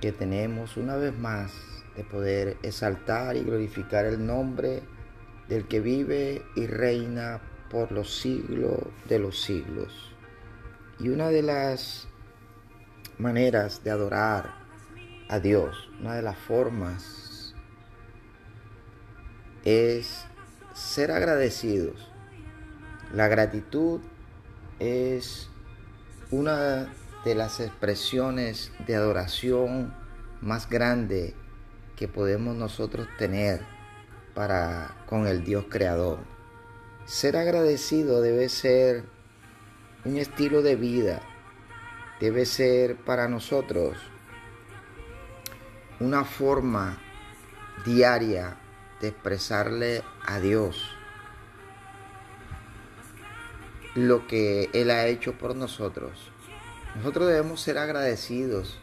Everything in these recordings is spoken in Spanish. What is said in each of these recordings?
que tenemos una vez más de poder exaltar y glorificar el nombre del que vive y reina por los siglos de los siglos. Y una de las maneras de adorar a Dios, una de las formas es ser agradecidos. La gratitud es una de las expresiones de adoración más grande que podemos nosotros tener para con el Dios creador. Ser agradecido debe ser un estilo de vida, debe ser para nosotros una forma diaria de expresarle a Dios lo que Él ha hecho por nosotros. Nosotros debemos ser agradecidos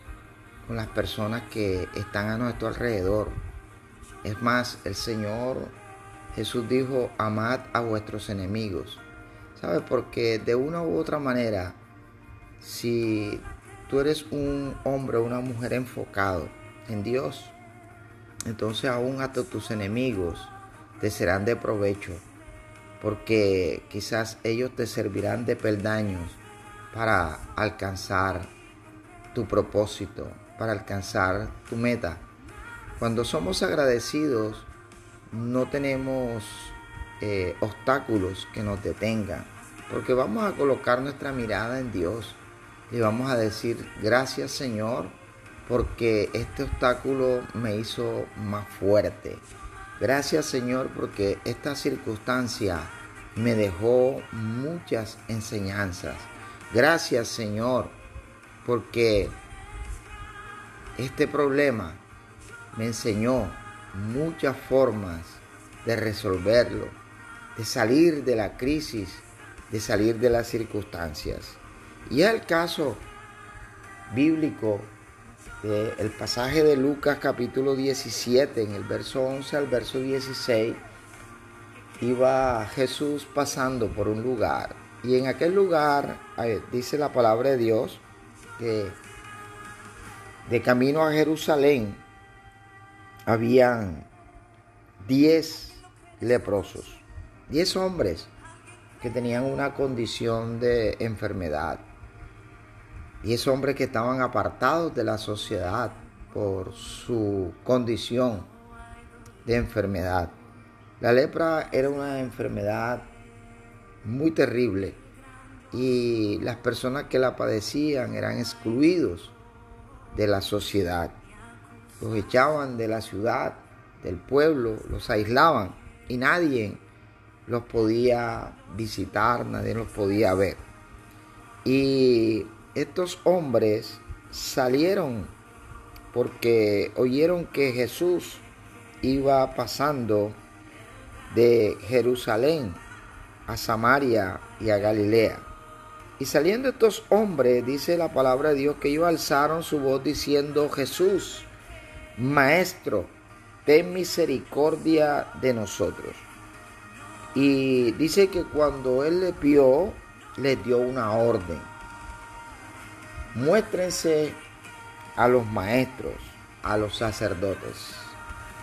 con las personas que están a nuestro alrededor. Es más, el Señor Jesús dijo, amad a vuestros enemigos. ¿Sabes? Porque de una u otra manera, si tú eres un hombre o una mujer enfocado en Dios, entonces aún hasta tus enemigos te serán de provecho, porque quizás ellos te servirán de peldaños para alcanzar tu propósito, para alcanzar tu meta. Cuando somos agradecidos, no tenemos eh, obstáculos que nos detengan, porque vamos a colocar nuestra mirada en Dios y vamos a decir, gracias Señor, porque este obstáculo me hizo más fuerte. Gracias Señor, porque esta circunstancia me dejó muchas enseñanzas. Gracias Señor, porque este problema me enseñó muchas formas de resolverlo, de salir de la crisis, de salir de las circunstancias. Y el caso bíblico del pasaje de Lucas capítulo 17, en el verso 11 al verso 16, iba Jesús pasando por un lugar y en aquel lugar dice la palabra de Dios que de camino a Jerusalén habían diez leprosos, diez hombres que tenían una condición de enfermedad, diez hombres que estaban apartados de la sociedad por su condición de enfermedad. La lepra era una enfermedad muy terrible y las personas que la padecían eran excluidos de la sociedad. Los echaban de la ciudad, del pueblo, los aislaban y nadie los podía visitar, nadie los podía ver. Y estos hombres salieron porque oyeron que Jesús iba pasando de Jerusalén a Samaria y a Galilea. Y saliendo estos hombres, dice la palabra de Dios, que ellos alzaron su voz diciendo, Jesús, Maestro, ten misericordia de nosotros. Y dice que cuando él le vio, le dio una orden. Muéstrense a los maestros, a los sacerdotes.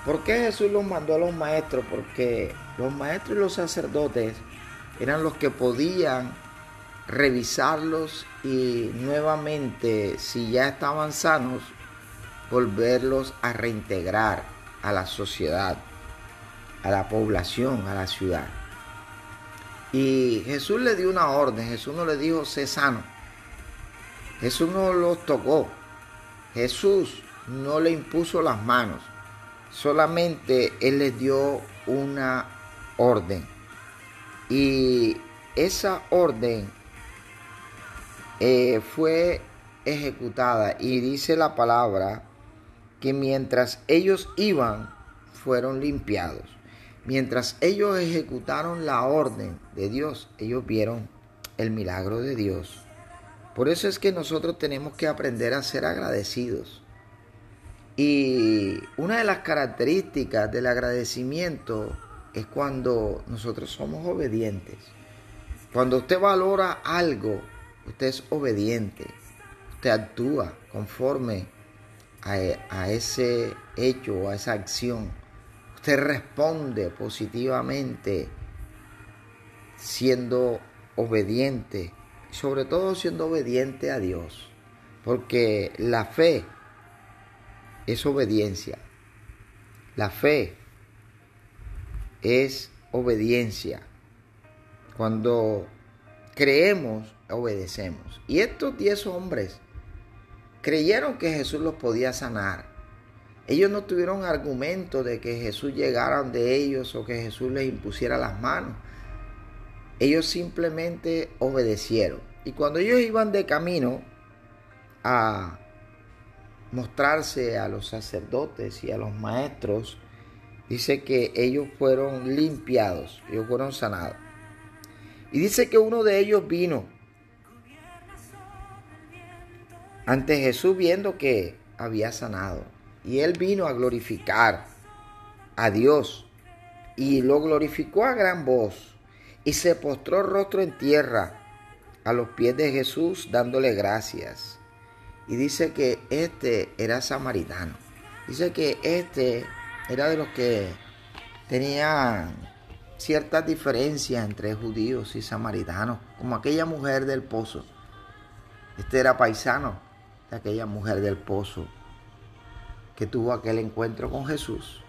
¿Por qué Jesús los mandó a los maestros? Porque los maestros y los sacerdotes eran los que podían revisarlos y nuevamente, si ya estaban sanos, volverlos a reintegrar a la sociedad, a la población, a la ciudad. Y Jesús le dio una orden, Jesús no le dijo, sé sano. Jesús no los tocó. Jesús no le impuso las manos. Solamente Él les dio una orden. Y esa orden eh, fue ejecutada y dice la palabra que mientras ellos iban, fueron limpiados. Mientras ellos ejecutaron la orden de Dios, ellos vieron el milagro de Dios. Por eso es que nosotros tenemos que aprender a ser agradecidos. Y una de las características del agradecimiento es cuando nosotros somos obedientes. Cuando usted valora algo, usted es obediente. Usted actúa conforme a, ese hecho o a esa acción. Usted responde positivamente siendo obediente, sobre todo siendo obediente a Dios, porque la fe es obediencia. La fe es obediencia. Cuando creemos, obedecemos. Y estos diez hombres creyeron que Jesús los podía sanar. Ellos no tuvieron argumento de que Jesús llegara de ellos o que Jesús les impusiera las manos. Ellos simplemente obedecieron. Y cuando ellos iban de camino a mostrarse a los sacerdotes y a los maestros, dice que ellos fueron limpiados, ellos fueron sanados. Y dice que uno de ellos vino ante Jesús viendo que había sanado. Y él vino a glorificar a Dios y lo glorificó a gran voz y se postró rostro en tierra a los pies de Jesús dándole gracias. Y dice que este era samaritano. Dice que este era de los que tenían ciertas diferencias entre judíos y samaritanos, como aquella mujer del pozo. Este era paisano de aquella mujer del pozo que tuvo aquel encuentro con Jesús.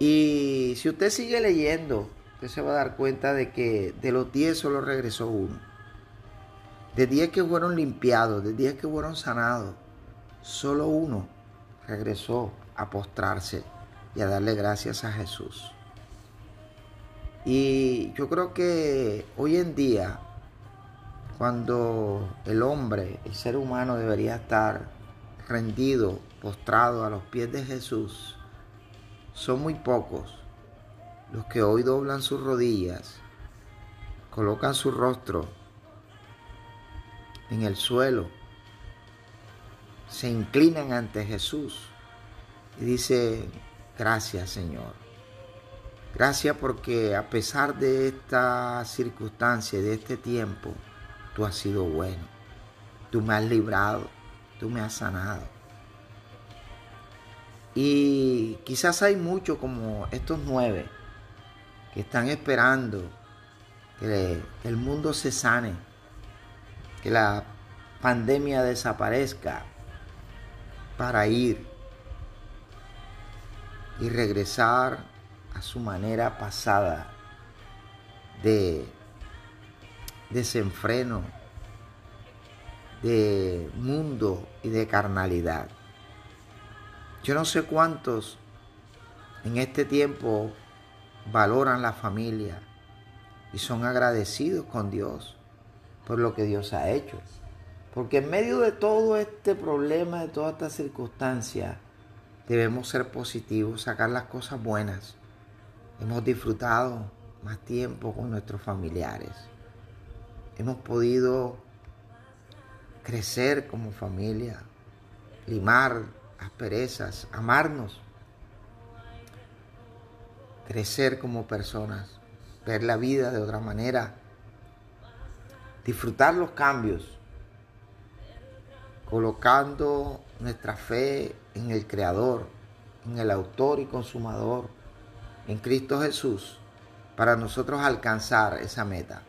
Y si usted sigue leyendo, usted se va a dar cuenta de que de los diez solo regresó uno. De diez que fueron limpiados, de diez que fueron sanados, solo uno regresó a postrarse y a darle gracias a Jesús. Y yo creo que hoy en día, cuando el hombre, el ser humano debería estar rendido, postrado a los pies de Jesús, son muy pocos los que hoy doblan sus rodillas, colocan su rostro en el suelo, se inclinan ante Jesús y dice, Gracias Señor. Gracias porque a pesar de esta circunstancia, de este tiempo, tú has sido bueno. Tú me has librado, tú me has sanado. Y quizás hay muchos como estos nueve que están esperando que el mundo se sane, que la pandemia desaparezca para ir y regresar a su manera pasada de desenfreno, de mundo y de carnalidad. Yo no sé cuántos en este tiempo valoran la familia y son agradecidos con Dios por lo que Dios ha hecho. Porque en medio de todo este problema, de toda esta circunstancia, Debemos ser positivos, sacar las cosas buenas. Hemos disfrutado más tiempo con nuestros familiares. Hemos podido crecer como familia, limar asperezas, amarnos, crecer como personas, ver la vida de otra manera, disfrutar los cambios, colocando nuestra fe en el Creador, en el autor y consumador, en Cristo Jesús, para nosotros alcanzar esa meta.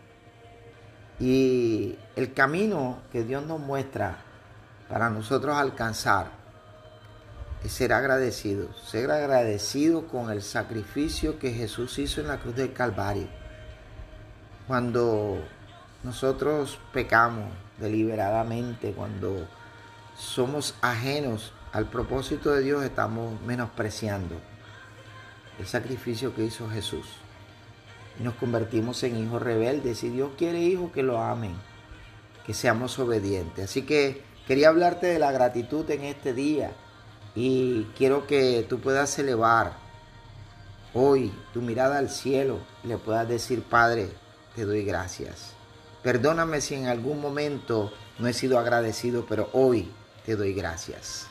Y el camino que Dios nos muestra para nosotros alcanzar es ser agradecidos, ser agradecidos con el sacrificio que Jesús hizo en la cruz del Calvario. Cuando nosotros pecamos deliberadamente, cuando somos ajenos al propósito de Dios, estamos menospreciando el sacrificio que hizo Jesús. Y nos convertimos en hijos rebeldes. Si Dios quiere hijos que lo amen, que seamos obedientes. Así que quería hablarte de la gratitud en este día Y quiero que tú puedas elevar hoy tu mirada al cielo y le puedas decir, Padre, te doy gracias. Perdóname si en algún momento no he sido agradecido, pero hoy te doy gracias.